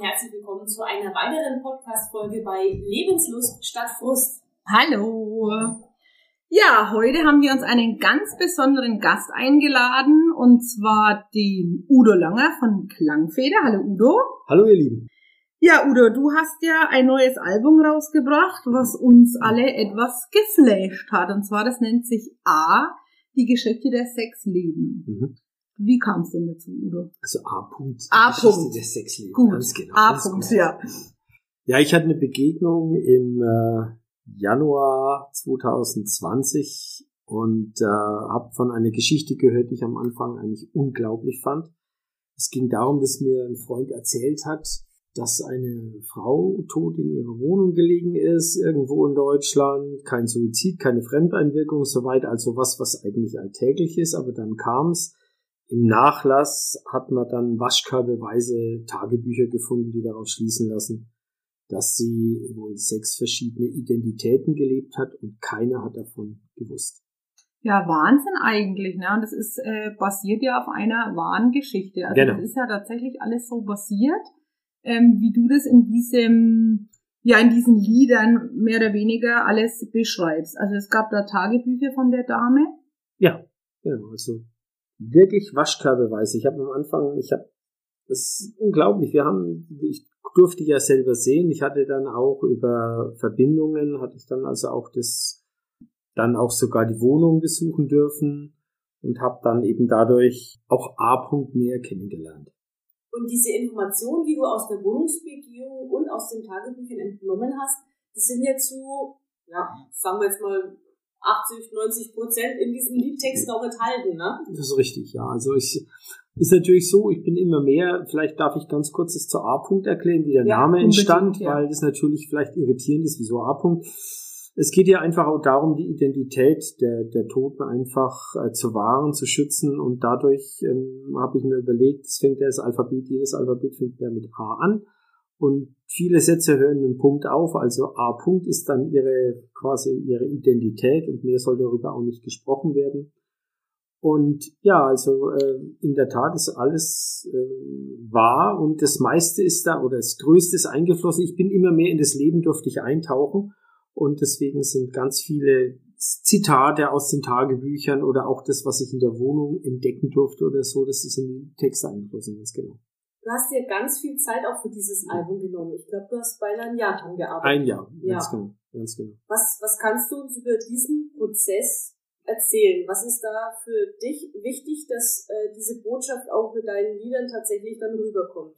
und herzlich willkommen zu einer weiteren Podcast-Folge bei Lebenslust statt Frust. Hallo! Ja, heute haben wir uns einen ganz besonderen Gast eingeladen und zwar den Udo Langer von Klangfeder. Hallo Udo. Hallo ihr Lieben. Ja, Udo, du hast ja ein neues Album rausgebracht, was uns alle etwas geflasht hat. Und zwar, das nennt sich A, die Geschichte der Sexleben. Mhm. Wie kam es denn dazu, Udo? Also A. -Punkt, A. -Punkt. der Sexleben. Gut. Ganz genau. A. -Punkt, ja. Ja, ich hatte eine Begegnung im äh, Januar 2020 und äh, habe von einer Geschichte gehört, die ich am Anfang eigentlich unglaublich fand. Es ging darum, dass mir ein Freund erzählt hat, dass eine Frau tot in ihrer Wohnung gelegen ist, irgendwo in Deutschland, kein Suizid, keine Fremdeinwirkung, soweit, also was, was eigentlich alltäglich ist, aber dann kam es, im Nachlass hat man dann waschkörbeweise Tagebücher gefunden, die darauf schließen lassen, dass sie wohl sechs verschiedene Identitäten gelebt hat und keiner hat davon gewusst. Ja, Wahnsinn eigentlich, ne? Und das ist äh, basiert ja auf einer wahren Geschichte. Also genau. das ist ja tatsächlich alles so basiert, ähm, wie du das in diesem, ja, in diesen Liedern mehr oder weniger alles beschreibst. Also es gab da Tagebücher von der Dame. Ja, genau. Also wirklich Waschkörbeweise. Ich habe am Anfang, ich habe, das ist unglaublich. Wir haben, ich durfte ja selber sehen. Ich hatte dann auch über Verbindungen, hatte ich dann also auch das, dann auch sogar die Wohnung besuchen dürfen und habe dann eben dadurch auch A. näher kennengelernt. Und diese Informationen, die du aus der Wohnungsbegehung und aus den Tagebüchern entnommen hast, die sind ja zu, ja, sagen wir jetzt mal 80, 90 Prozent in diesen Liedtexten auch enthalten, ne? Das ist richtig, ja. Also ich, ist natürlich so, ich bin immer mehr, vielleicht darf ich ganz kurz das zur A-Punkt erklären, wie der ja, Name entstand, ja. weil das natürlich vielleicht irritierend ist, wieso A-Punkt. Es geht ja einfach auch darum, die Identität der, der Toten einfach äh, zu wahren, zu schützen und dadurch ähm, habe ich mir überlegt, es fängt ja das Alphabet, jedes Alphabet fängt ja mit A an und viele Sätze hören mit einem Punkt auf, also A Punkt ist dann ihre quasi ihre Identität und mehr soll darüber auch nicht gesprochen werden. Und ja, also äh, in der Tat ist alles äh, wahr und das meiste ist da oder das Größte ist eingeflossen. Ich bin immer mehr in das Leben durfte ich eintauchen und deswegen sind ganz viele Zitate aus den Tagebüchern oder auch das, was ich in der Wohnung entdecken durfte oder so, das ist in den Text eingeflossen, ganz genau. Du hast dir ganz viel Zeit auch für dieses Album genommen. Ich glaube, du hast beinahe ein Jahr dran gearbeitet. Ein Jahr, ja. ganz genau. Ganz genau. Was, was kannst du uns über diesen Prozess erzählen? Was ist da für dich wichtig, dass äh, diese Botschaft auch mit deinen Liedern tatsächlich dann rüberkommt?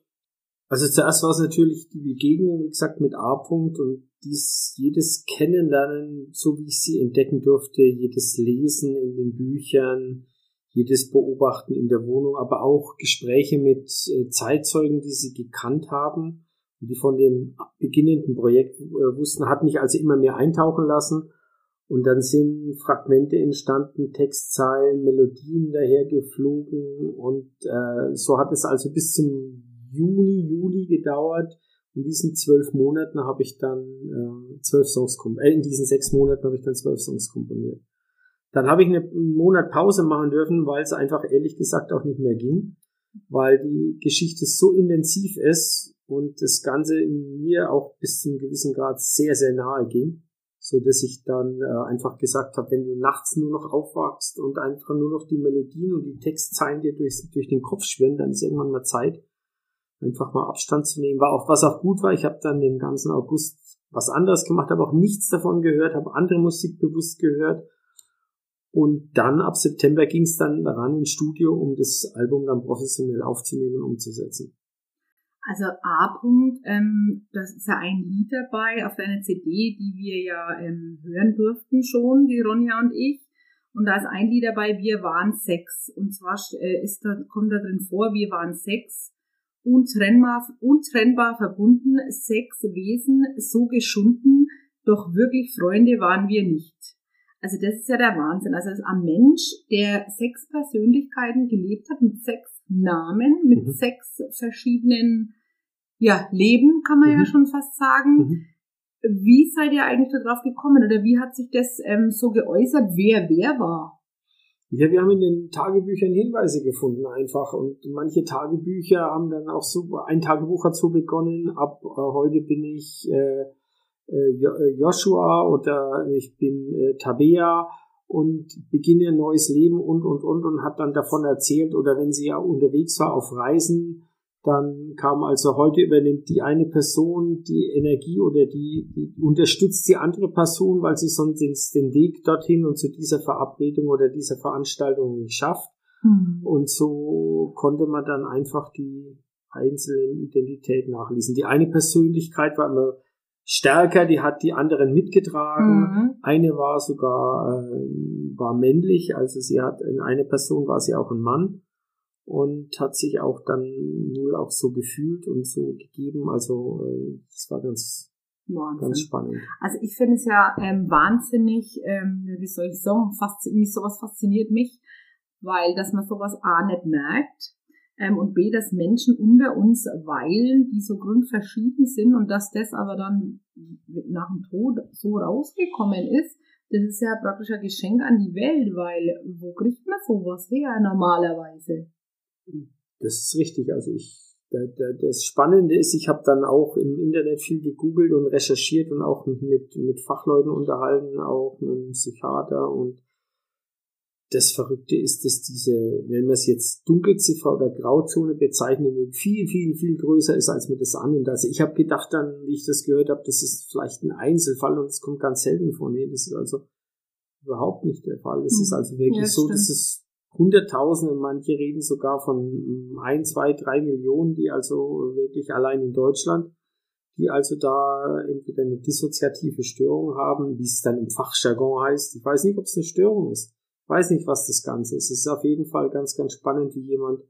Also zuerst war es natürlich die Begegnung, wie gesagt, mit A-Punkt und dies, jedes Kennenlernen, so wie ich sie entdecken durfte, jedes Lesen in den Büchern, jedes Beobachten in der Wohnung, aber auch Gespräche mit äh, Zeitzeugen, die sie gekannt haben und die von dem beginnenden Projekt äh, wussten, hat mich also immer mehr eintauchen lassen. Und dann sind Fragmente entstanden, Textzeilen, Melodien dahergeflogen und äh, so hat es also bis zum Juni, Juli gedauert. In diesen zwölf Monaten habe ich dann äh, zwölf Songs komponiert. Äh, in diesen sechs Monaten habe ich dann zwölf Songs komponiert. Dann habe ich einen Monat Pause machen dürfen, weil es einfach ehrlich gesagt auch nicht mehr ging, weil die Geschichte so intensiv ist und das Ganze mir auch bis zum gewissen Grad sehr, sehr nahe ging, so dass ich dann äh, einfach gesagt habe, wenn du nachts nur noch aufwachst und einfach nur noch die Melodien und die Textzeilen dir durch, durch den Kopf schwimmen, dann ist irgendwann mal Zeit, einfach mal Abstand zu nehmen. War auch was auch gut war. Ich habe dann den ganzen August was anderes gemacht, habe auch nichts davon gehört, habe andere Musik bewusst gehört und dann ab September ging es dann daran ins Studio, um das Album dann professionell aufzunehmen und umzusetzen. Also A. -Punkt, ähm, das ist ja ein Lied dabei auf deiner CD, die wir ja ähm, hören durften schon, die Ronja und ich. Und da ist ein Lied dabei, wir waren Sex. Und zwar äh, ist da, kommt da drin vor, wir waren Sex, untrennbar, untrennbar verbunden, sechs Wesen, so geschunden, doch wirklich Freunde waren wir nicht. Also das ist ja der Wahnsinn. Also ein Mensch, der sechs Persönlichkeiten gelebt hat mit sechs Namen, mit mhm. sechs verschiedenen ja, Leben, kann man mhm. ja schon fast sagen. Mhm. Wie seid ihr eigentlich darauf gekommen oder wie hat sich das ähm, so geäußert, wer wer war? Ja, wir haben in den Tagebüchern Hinweise gefunden einfach und manche Tagebücher haben dann auch so, ein Tagebuch hat so begonnen, ab äh, heute bin ich äh, äh, Joshua oder ich bin äh, Tabea und beginne ein neues Leben und und und und hat dann davon erzählt oder wenn sie ja unterwegs war auf Reisen, dann kam also heute übernimmt die eine Person die Energie oder die, die unterstützt die andere Person, weil sie sonst den Weg dorthin und zu dieser Verabredung oder dieser Veranstaltung nicht schafft. Mhm. Und so konnte man dann einfach die einzelnen Identitäten nachlesen. Die eine Persönlichkeit war immer stärker, die hat die anderen mitgetragen. Mhm. Eine war sogar äh, war männlich, also sie hat in eine Person war sie auch ein Mann und hat sich auch dann wohl auch so gefühlt und so gegeben. Also äh, das war ganz Wahnsinn. Ganz spannend. Also ich finde es ja ähm, wahnsinnig, ähm, wie soll ich sagen, mich sowas fasziniert mich, weil dass man sowas A nicht merkt und B, dass Menschen unter uns weilen, die so grundverschieden sind und dass das aber dann nach dem Tod so rausgekommen ist, das ist ja praktisch ein Geschenk an die Welt, weil wo kriegt man sowas her normalerweise? Das ist richtig. Also ich, das Spannende ist, ich habe dann auch im Internet viel gegoogelt und recherchiert und auch mit, mit Fachleuten unterhalten, auch mit einem Psychiater und das Verrückte ist, dass diese, wenn man es jetzt Dunkelziffer oder Grauzone bezeichnet, viel, viel, viel größer ist, als man das annimmt. Also ich habe gedacht dann, wie ich das gehört habe, das ist vielleicht ein Einzelfall und es kommt ganz selten vor. Nee, das ist also überhaupt nicht der Fall. Es ist mhm. also wirklich ja, so, dass es Hunderttausende, manche reden sogar von ein, zwei, drei Millionen, die also wirklich allein in Deutschland, die also da entweder eine dissoziative Störung haben, wie es dann im Fachjargon heißt. Ich weiß nicht, ob es eine Störung ist. Ich weiß nicht, was das Ganze ist. Es ist auf jeden Fall ganz, ganz spannend, wie jemand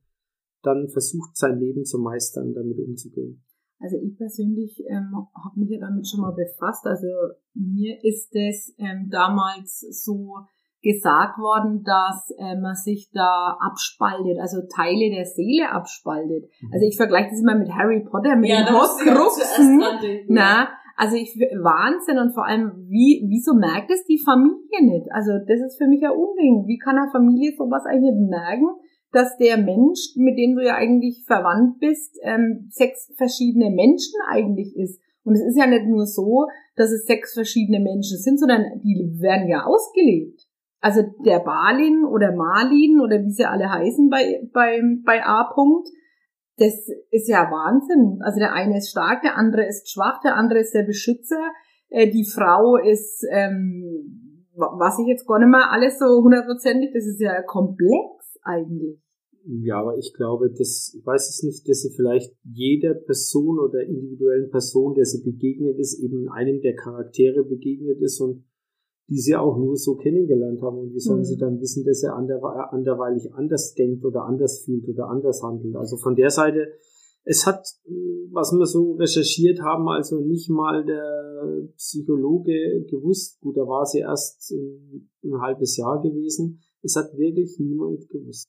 dann versucht, sein Leben zu meistern, damit umzugehen. Also ich persönlich ähm, habe mich ja damit schon mal befasst. Also mir ist es ähm, damals so gesagt worden, dass äh, man sich da abspaltet, also Teile der Seele abspaltet. Mhm. Also ich vergleiche das immer mit Harry Potter, mit ja, den Horcruxen. Na, also ich Wahnsinn und vor allem, wie, wieso merkt es die Familie nicht? Also das ist für mich ein Unding. Wie kann eine Familie sowas eigentlich merken, dass der Mensch, mit dem du ja eigentlich verwandt bist, ähm, sechs verschiedene Menschen eigentlich ist? Und es ist ja nicht nur so, dass es sechs verschiedene Menschen sind, sondern die werden ja ausgelebt. Also der Balin oder Marlin oder wie sie alle heißen bei, bei, bei A. das ist ja Wahnsinn. Also der eine ist stark, der andere ist schwach, der andere ist der Beschützer, äh, die Frau ist, ähm, was ich jetzt gar nicht mehr alles so hundertprozentig, das ist ja komplex eigentlich. Ja, aber ich glaube, dass, ich weiß es nicht, dass sie vielleicht jeder Person oder individuellen Person, der sie begegnet ist, eben einem der Charaktere begegnet ist und die sie auch nur so kennengelernt haben. Und wie sollen mhm. sie dann wissen, dass er anderweitig anders denkt oder anders fühlt oder anders handelt? Also von der Seite, es hat, was wir so recherchiert haben, also nicht mal der Psychologe gewusst. Gut, da war sie erst ein, ein halbes Jahr gewesen. Es hat wirklich niemand gewusst.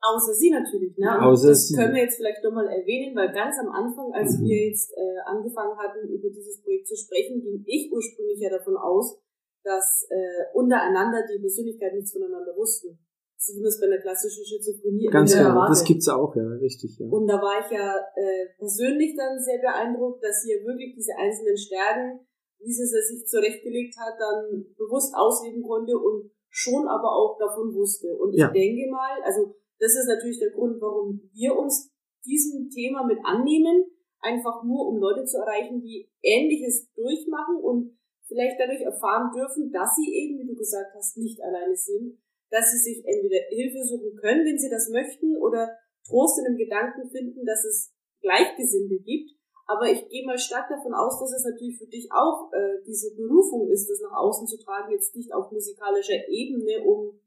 Außer sie natürlich, ne? Außer das sie. können wir jetzt vielleicht nochmal erwähnen, weil ganz am Anfang, als mhm. wir jetzt äh, angefangen hatten, über dieses Projekt zu sprechen, ging ich ursprünglich ja davon aus, dass äh, untereinander die Persönlichkeiten nichts voneinander wussten. So wie man es bei einer klassischen Schizophrenie Ganz genau, das gibt's auch, ja, richtig, ja. Und da war ich ja äh, persönlich dann sehr beeindruckt, dass sie ja wirklich diese einzelnen Stärken, wie sie es sich zurechtgelegt hat, dann bewusst ausleben konnte und schon aber auch davon wusste. Und ich ja. denke mal, also das ist natürlich der Grund, warum wir uns diesem Thema mit annehmen, einfach nur um Leute zu erreichen, die Ähnliches durchmachen und vielleicht dadurch erfahren dürfen, dass sie eben, wie du gesagt hast, nicht alleine sind, dass sie sich entweder Hilfe suchen können, wenn sie das möchten, oder Trost in dem Gedanken finden, dass es Gleichgesinnte gibt. Aber ich gehe mal stark davon aus, dass es natürlich für dich auch äh, diese Berufung ist, das nach außen zu tragen, jetzt nicht auf musikalischer Ebene, um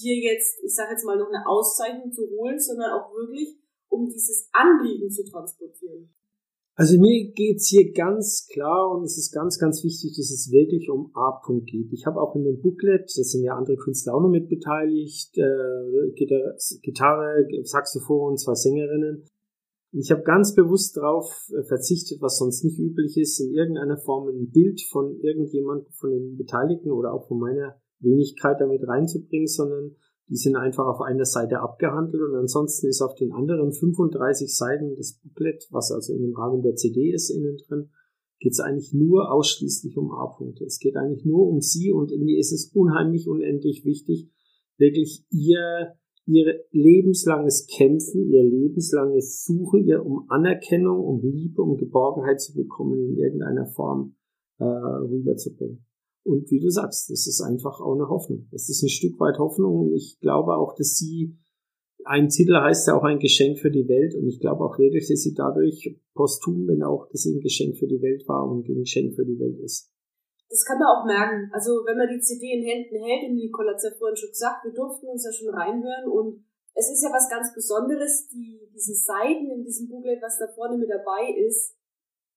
dir jetzt, ich sage jetzt mal, noch eine Auszeichnung zu holen, sondern auch wirklich, um dieses Anliegen zu transportieren. Also mir geht's hier ganz klar und es ist ganz, ganz wichtig, dass es wirklich um A-Punkt geht. Ich habe auch in dem Booklet, da sind ja andere Künstler auch noch mit beteiligt, äh, Gitarre, Saxophon, zwei Sängerinnen. Ich habe ganz bewusst darauf äh, verzichtet, was sonst nicht üblich ist, in irgendeiner Form ein Bild von irgendjemand von den Beteiligten oder auch von meiner Wenigkeit damit reinzubringen, sondern Die sind einfach auf einer Seite abgehandelt und ansonsten ist auf den anderen 35 Seiten des Booklet, was also in dem Rahmen der CD ist, innen drin, geht es eigentlich nur ausschließlich um A-Punkte. Es geht eigentlich nur um sie und mir ist es unheimlich unendlich wichtig, wirklich ihr, ihr lebenslanges Kämpfen, ihr lebenslanges Suchen, ihr um Anerkennung, um Liebe, um Geborgenheit zu bekommen in irgendeiner Form äh, rüberzubringen. Und wie du sagst, das ist einfach auch eine Hoffnung. Das ist ein Stück weit Hoffnung und ich glaube auch, dass sie ein Titel heißt ja auch ein Geschenk für die Welt und ich glaube auch wirklich, dass sie dadurch posthum, wenn auch das ein Geschenk für die Welt war und ein Geschenk für die Welt ist. Das kann man auch merken. Also wenn man die CD in Händen hält, und Nicole hat es ja vorhin schon gesagt, wir durften uns ja schon reinhören und es ist ja was ganz Besonderes, die, diese Seiten in diesem Booklet, was da vorne mit dabei ist.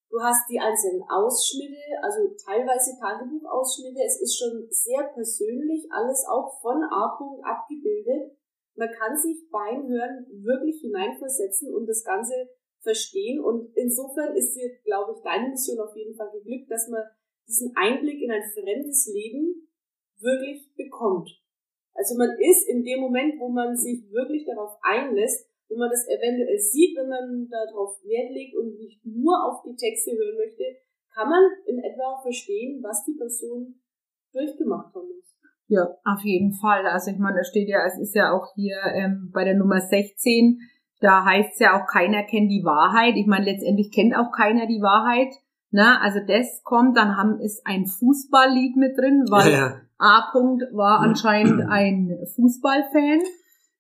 Du hast die einzelnen Ausschnitte, also teilweise Tagebuchausschnitte. Es ist schon sehr persönlich, alles auch von A. abgebildet man kann sich beim Hören wirklich hineinversetzen und das Ganze verstehen. Und insofern ist dir, glaube ich, deine Mission auf jeden Fall geglückt, dass man diesen Einblick in ein fremdes Leben wirklich bekommt. Also man ist in dem Moment, wo man sich wirklich darauf einlässt, wo man das eventuell sieht, wenn man darauf Wert legt und nicht nur auf die Texte hören möchte, kann man in etwa verstehen, was die Person durchgemacht haben muss. Ja, auf jeden Fall. Also ich meine, da steht ja, es ist ja auch hier ähm, bei der Nummer 16, da heißt es ja auch, keiner kennt die Wahrheit. Ich meine, letztendlich kennt auch keiner die Wahrheit. Ne? Also das kommt, dann haben ist ein Fußballlied mit drin, weil ja, ja. A. -Punkt war anscheinend ein Fußballfan.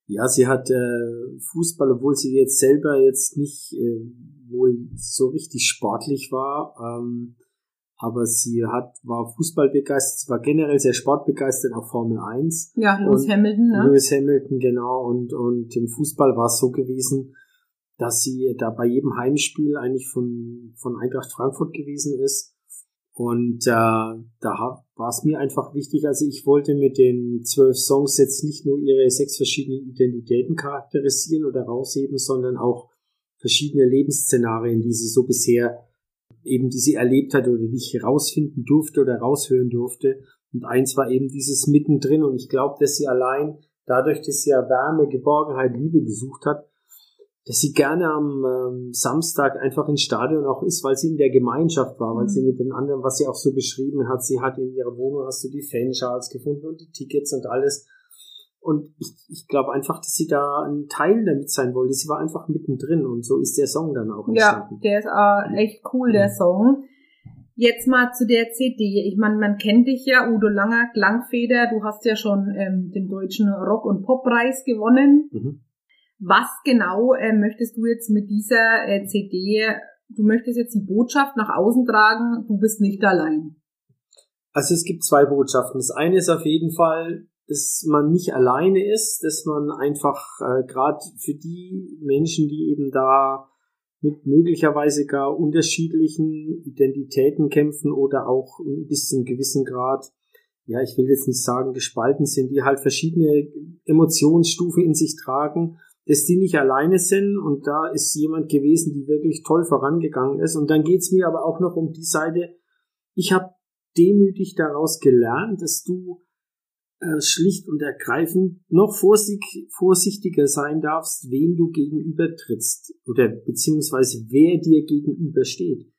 Ja, sie hat äh, Fußball, obwohl sie jetzt selber jetzt nicht äh, wohl so richtig sportlich war. Ähm, aber sie hat, war Fußball begeistert, sie war generell sehr sportbegeistert, auch Formel 1. Ja, Lewis Hamilton, ne? Lewis Hamilton, genau, und, und im Fußball war es so gewesen, dass sie da bei jedem Heimspiel eigentlich von, von Eintracht Frankfurt gewesen ist. Und äh, da war es mir einfach wichtig, also ich wollte mit den zwölf Songs jetzt nicht nur ihre sechs verschiedenen Identitäten charakterisieren oder rausheben, sondern auch verschiedene Lebensszenarien, die sie so bisher eben die sie erlebt hat oder die ich herausfinden durfte oder raushören durfte. Und eins war eben dieses mittendrin und ich glaube, dass sie allein dadurch, dass sie ja Wärme, Geborgenheit, Liebe gesucht hat, dass sie gerne am ähm, Samstag einfach ins Stadion auch ist, weil sie in der Gemeinschaft war, weil mhm. sie mit den anderen, was sie auch so beschrieben hat, sie hat in ihrer Wohnung, hast du die Fanschals gefunden und die Tickets und alles. Und ich, ich glaube einfach, dass sie da ein Teil damit sein wollte. Sie war einfach mittendrin und so ist der Song dann auch entstanden. Ja, der ist äh, echt cool, der Song. Jetzt mal zu der CD. Ich meine, man kennt dich ja, Udo Langer, Klangfeder. Du hast ja schon ähm, den deutschen Rock- und Poppreis gewonnen. Mhm. Was genau äh, möchtest du jetzt mit dieser äh, CD? Du möchtest jetzt die Botschaft nach außen tragen, du bist nicht allein. Also es gibt zwei Botschaften. Das eine ist auf jeden Fall, dass man nicht alleine ist, dass man einfach äh, gerade für die Menschen, die eben da mit möglicherweise gar unterschiedlichen Identitäten kämpfen oder auch bis zu einem gewissen Grad, ja, ich will jetzt nicht sagen gespalten sind, die halt verschiedene Emotionsstufen in sich tragen, dass die nicht alleine sind und da ist jemand gewesen, die wirklich toll vorangegangen ist. Und dann geht's mir aber auch noch um die Seite, ich habe demütig daraus gelernt, dass du äh, schlicht und ergreifend noch vorsichtiger sein darfst, wem du gegenüber trittst oder beziehungsweise wer dir gegenüber steht.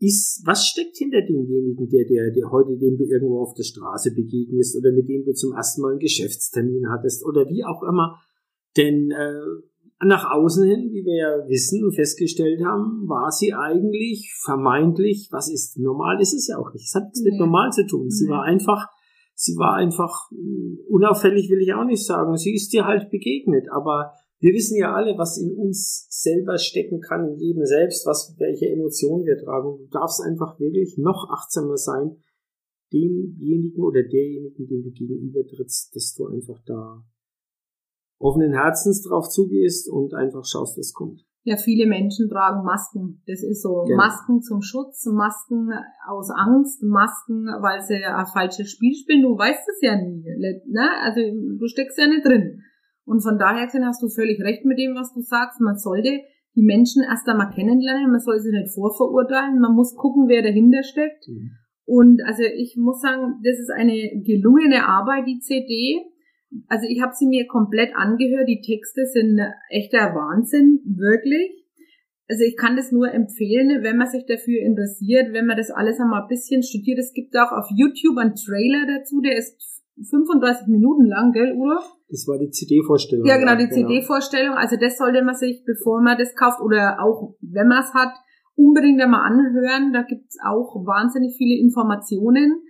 Ist, was steckt hinter demjenigen, der, der, der heute, dem du irgendwo auf der Straße begegnest oder mit dem du zum ersten Mal einen Geschäftstermin hattest oder wie auch immer. Denn äh, nach außen hin, wie wir ja wissen und festgestellt haben, war sie eigentlich vermeintlich, was ist normal, ist es ja auch nicht. Es hat nichts nee. mit normal zu tun. Sie nee. war einfach sie war einfach hm, unauffällig, will ich auch nicht sagen. Sie ist dir halt begegnet, aber wir wissen ja alle, was in uns selber stecken kann, in jedem selbst, was, welche Emotionen wir tragen. Du darfst einfach wirklich noch achtsamer sein, demjenigen oder derjenigen, dem du gegenüber trittst, dass du einfach da offenen Herzens drauf zugehst und einfach schaust, was kommt. Ja, viele Menschen tragen Masken. Das ist so. Genau. Masken zum Schutz, Masken aus Angst, Masken, weil sie ein falsches Spiel spielen. Du weißt es ja nie. Ne? Also du steckst ja nicht drin. Und von daher hast du völlig recht mit dem, was du sagst. Man sollte die Menschen erst einmal kennenlernen. Man soll sie nicht vorverurteilen. Man muss gucken, wer dahinter steckt. Mhm. Und also ich muss sagen, das ist eine gelungene Arbeit, die CD. Also ich habe sie mir komplett angehört. Die Texte sind echter Wahnsinn, wirklich. Also ich kann das nur empfehlen, wenn man sich dafür interessiert, wenn man das alles einmal ein bisschen studiert. Es gibt auch auf YouTube einen Trailer dazu, der ist 35 Minuten lang, gell, Udo? Das war die CD-Vorstellung. Ja, genau, die genau. CD-Vorstellung. Also das sollte man sich, bevor man das kauft oder auch wenn man es hat, unbedingt einmal anhören. Da gibt's auch wahnsinnig viele Informationen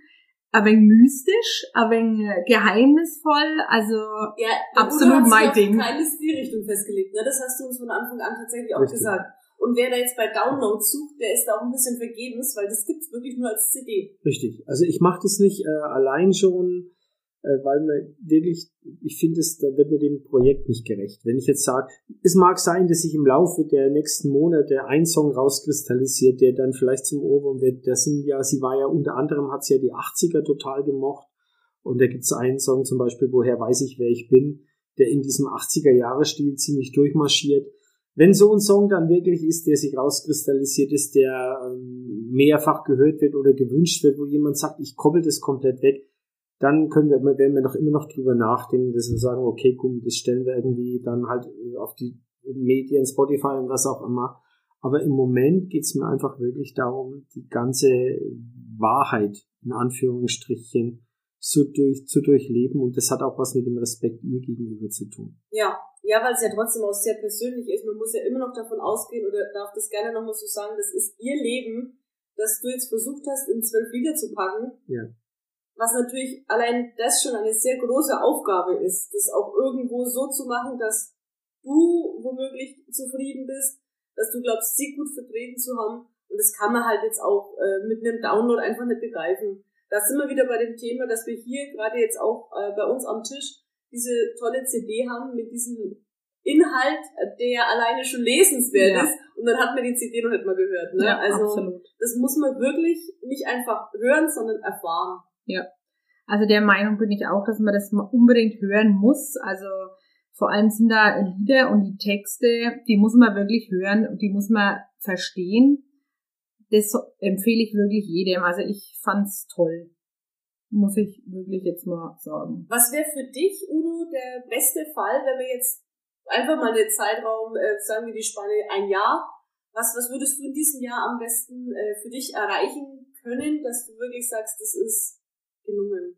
ein wenig mystisch, ein wenig äh, geheimnisvoll, also ja, absolut mein Ding. keine Stilrichtung festgelegt, ne? das hast du uns von Anfang an tatsächlich auch Richtig. gesagt. Und wer da jetzt bei Downloads sucht, der ist da auch ein bisschen vergebens, weil das gibt's wirklich nur als CD. Richtig. Also ich mache das nicht äh, allein schon, äh, weil man wirklich, ich finde, da wird mir dem Projekt nicht gerecht. Wenn ich jetzt sage, es mag sein, dass sich im Laufe der nächsten Monate ein Song rauskristallisiert, der dann vielleicht zum Ohrwurm wird. Das sind ja, sie war ja unter anderem, hat sie ja die 80er total gemocht. Und da gibt es einen Song zum Beispiel, woher weiß ich, wer ich bin, der in diesem 80er-Jahre-Stil ziemlich durchmarschiert. Wenn so ein Song dann wirklich ist, der sich rauskristallisiert ist, der ähm, mehrfach gehört wird oder gewünscht wird, wo jemand sagt, ich koppel das komplett weg, dann können wir, werden wir noch immer noch drüber nachdenken, dass wir sagen, okay, komm, das stellen wir irgendwie dann halt auf die Medien, Spotify und was auch immer. Aber im Moment geht's mir einfach wirklich darum, die ganze Wahrheit in Anführungsstrichen zu, durch, zu durchleben und das hat auch was mit dem Respekt ihr gegenüber zu tun. Ja, ja, weil es ja trotzdem auch sehr persönlich ist. Man muss ja immer noch davon ausgehen oder darf das gerne nochmal so sagen, das ist ihr Leben, dass du jetzt versucht hast, in zwölf Lieder zu packen. Ja was natürlich allein das schon eine sehr große Aufgabe ist, das auch irgendwo so zu machen, dass du womöglich zufrieden bist, dass du glaubst, sie gut vertreten zu haben. Und das kann man halt jetzt auch äh, mit einem Download einfach nicht begreifen. Da sind wir wieder bei dem Thema, dass wir hier gerade jetzt auch äh, bei uns am Tisch diese tolle CD haben mit diesem Inhalt, der alleine schon lesenswert ja. ist. Und dann hat man die CD noch nicht mal gehört. Ne? Ja, also absolut. das muss man wirklich nicht einfach hören, sondern erfahren. Ja. Also der Meinung bin ich auch, dass man das unbedingt hören muss. Also vor allem sind da Lieder und die Texte, die muss man wirklich hören und die muss man verstehen. Das empfehle ich wirklich jedem. Also ich fand's toll. Muss ich wirklich jetzt mal sagen. Was wäre für dich, Udo, der beste Fall, wenn wir jetzt einfach mal den Zeitraum, äh, sagen wir die Spanne ein Jahr, was, was würdest du in diesem Jahr am besten äh, für dich erreichen können, dass du wirklich sagst, das ist gelungen.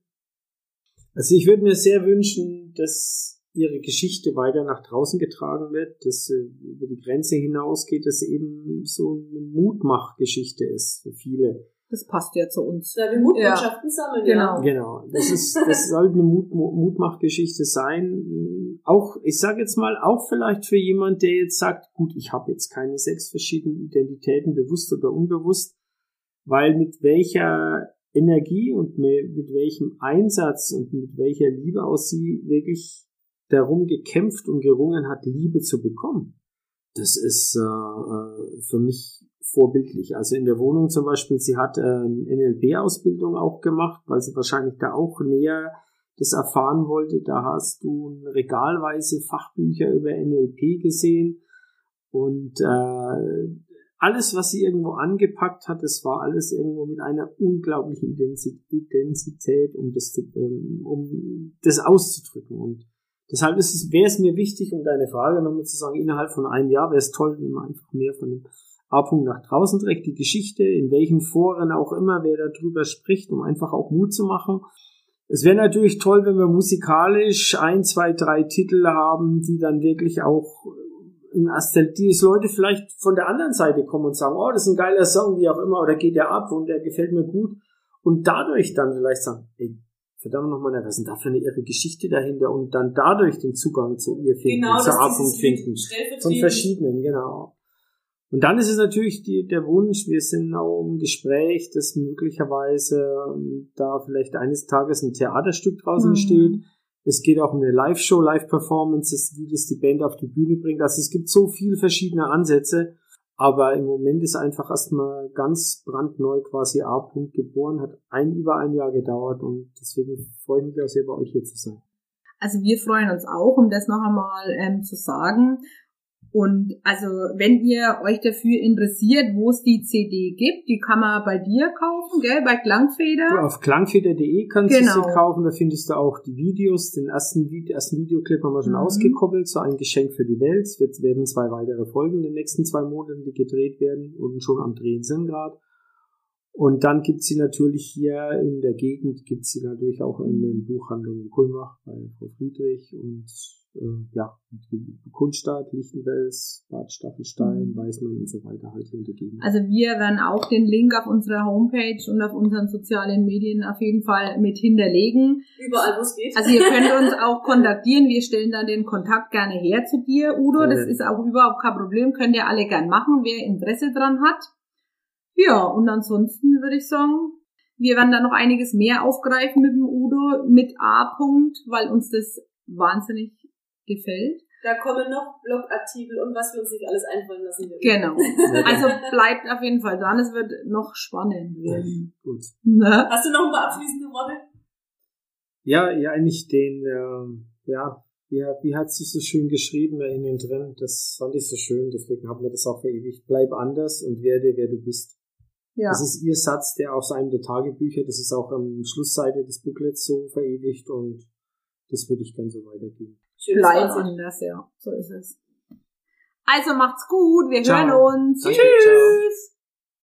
Also ich würde mir sehr wünschen, dass ihre Geschichte weiter nach draußen getragen wird, dass sie über die Grenze hinausgeht, dass sie eben so eine Mutmachgeschichte ist für viele. Das passt ja zu uns. Ja, wir Mutbotschaften ja. sammeln, genau. ja. Genau. Das ist, das soll eine Mut, Mutmachgeschichte sein. Auch, ich sage jetzt mal, auch vielleicht für jemand, der jetzt sagt, gut, ich habe jetzt keine sechs verschiedenen Identitäten, bewusst oder unbewusst, weil mit welcher Energie und mit welchem Einsatz und mit welcher Liebe aus sie wirklich darum gekämpft und gerungen hat, Liebe zu bekommen. Das ist äh, äh für mich vorbildlich. Also in der Wohnung zum Beispiel, sie hat äh, NLP-Ausbildung auch gemacht, weil sie wahrscheinlich da auch näher das erfahren wollte. Da hast du regalweise Fachbücher über NLP gesehen und äh, alles, was sie irgendwo angepackt hat, das war alles irgendwo mit einer unglaublichen Intensität, um das, zu, ähm, um das auszudrücken. Und deshalb ist es, wäre es mir wichtig, um deine Frage nochmal zu sagen, innerhalb von einem Jahr wäre es toll, wenn man einfach mehr von dem A-Punkt nach draußen trägt, die Geschichte, in welchen Foren auch immer, wer darüber spricht, um einfach auch Mut zu machen. Es wäre natürlich toll, wenn wir musikalisch ein, zwei, drei Titel haben, die dann wirklich auch in Astel, die es Leute vielleicht von der anderen Seite kommen und sagen, oh, das ist ein geiler Song, wie auch immer, oder geht der ab und der gefällt mir gut. Und dadurch dann vielleicht sagen, ey, verdammt nochmal, was ist denn da für eine irre Geschichte dahinter und dann dadurch den Zugang zu ihr finden, genau, zur A-Punkt finden. Von verschiedenen, genau. Und dann ist es natürlich die, der Wunsch, wir sind auch im Gespräch, dass möglicherweise ähm, da vielleicht eines Tages ein Theaterstück draußen mhm. steht, es geht auch um eine Live-Show, Live-Performances, wie das die Band auf die Bühne bringt. Also es gibt so viele verschiedene Ansätze. Aber im Moment ist einfach erstmal ganz brandneu quasi A-Punkt geboren, hat ein über ein Jahr gedauert und deswegen freue ich mich auch sehr bei euch hier zu sein. Also wir freuen uns auch, um das noch einmal ähm, zu sagen. Und also, wenn ihr euch dafür interessiert, wo es die CD gibt, die kann man bei dir kaufen, gell? Bei Klangfeder. Auf klangfeder.de kannst Genau. du sie kaufen, da findest du auch die Videos. Den ersten, Vide- ersten Videoclip haben wir schon Mhm. ausgekoppelt, so ein Geschenk für die Welt. Es werden zwei weitere Folgen in den nächsten zwei Monaten, die gedreht werden und schon am Drehen sind gerade. Und dann gibt's sie natürlich hier in der Gegend, gibt's sie natürlich auch in den Buchhandlungen in Kulmbach bei Frau Friedrich und äh, ja, Kunststadt, Lichtenwels, Bad Staffelstein, Mhm. Weißmann und so weiter halt hier in der Gegend. Also wir werden auch den Link auf unserer Homepage und auf unseren sozialen Medien auf jeden Fall mit hinterlegen. Überall, wo es geht. Also ihr könnt uns auch kontaktieren. Wir stellen dann den Kontakt gerne her zu dir, Udo. Das ist auch überhaupt kein Problem. Könnt ihr alle gern machen, wer Interesse dran hat. Ja, und ansonsten würde ich sagen, wir werden da noch einiges mehr aufgreifen mit dem Udo, mit A. -Punkt, weil uns das wahnsinnig gefällt. Da kommen noch Blogartikel und was wir uns nicht alles einfallen lassen werden. Genau. Also bleibt auf jeden Fall dran. Es wird noch spannend werden. Gut. Ne? Hast du noch ein paar abschließende Worte? Ja, ja, eigentlich den, ähm, ja, ja, wie hat sie so schön geschrieben da innen drin? Das fand ich so schön, deswegen haben wir das auch verewigt. Bleib anders und werde, wer du bist. Ja. Das ist ihr Satz, der aus einem der Tagebücher, das ist auch am Schlussseite des Booklets so verewigt und das würde ich gerne so weitergeben. Schönes Bleib Fazit. anders, ja. So ist es. Also macht's gut. Wir Ciao. hören uns. Danke, Tschüss.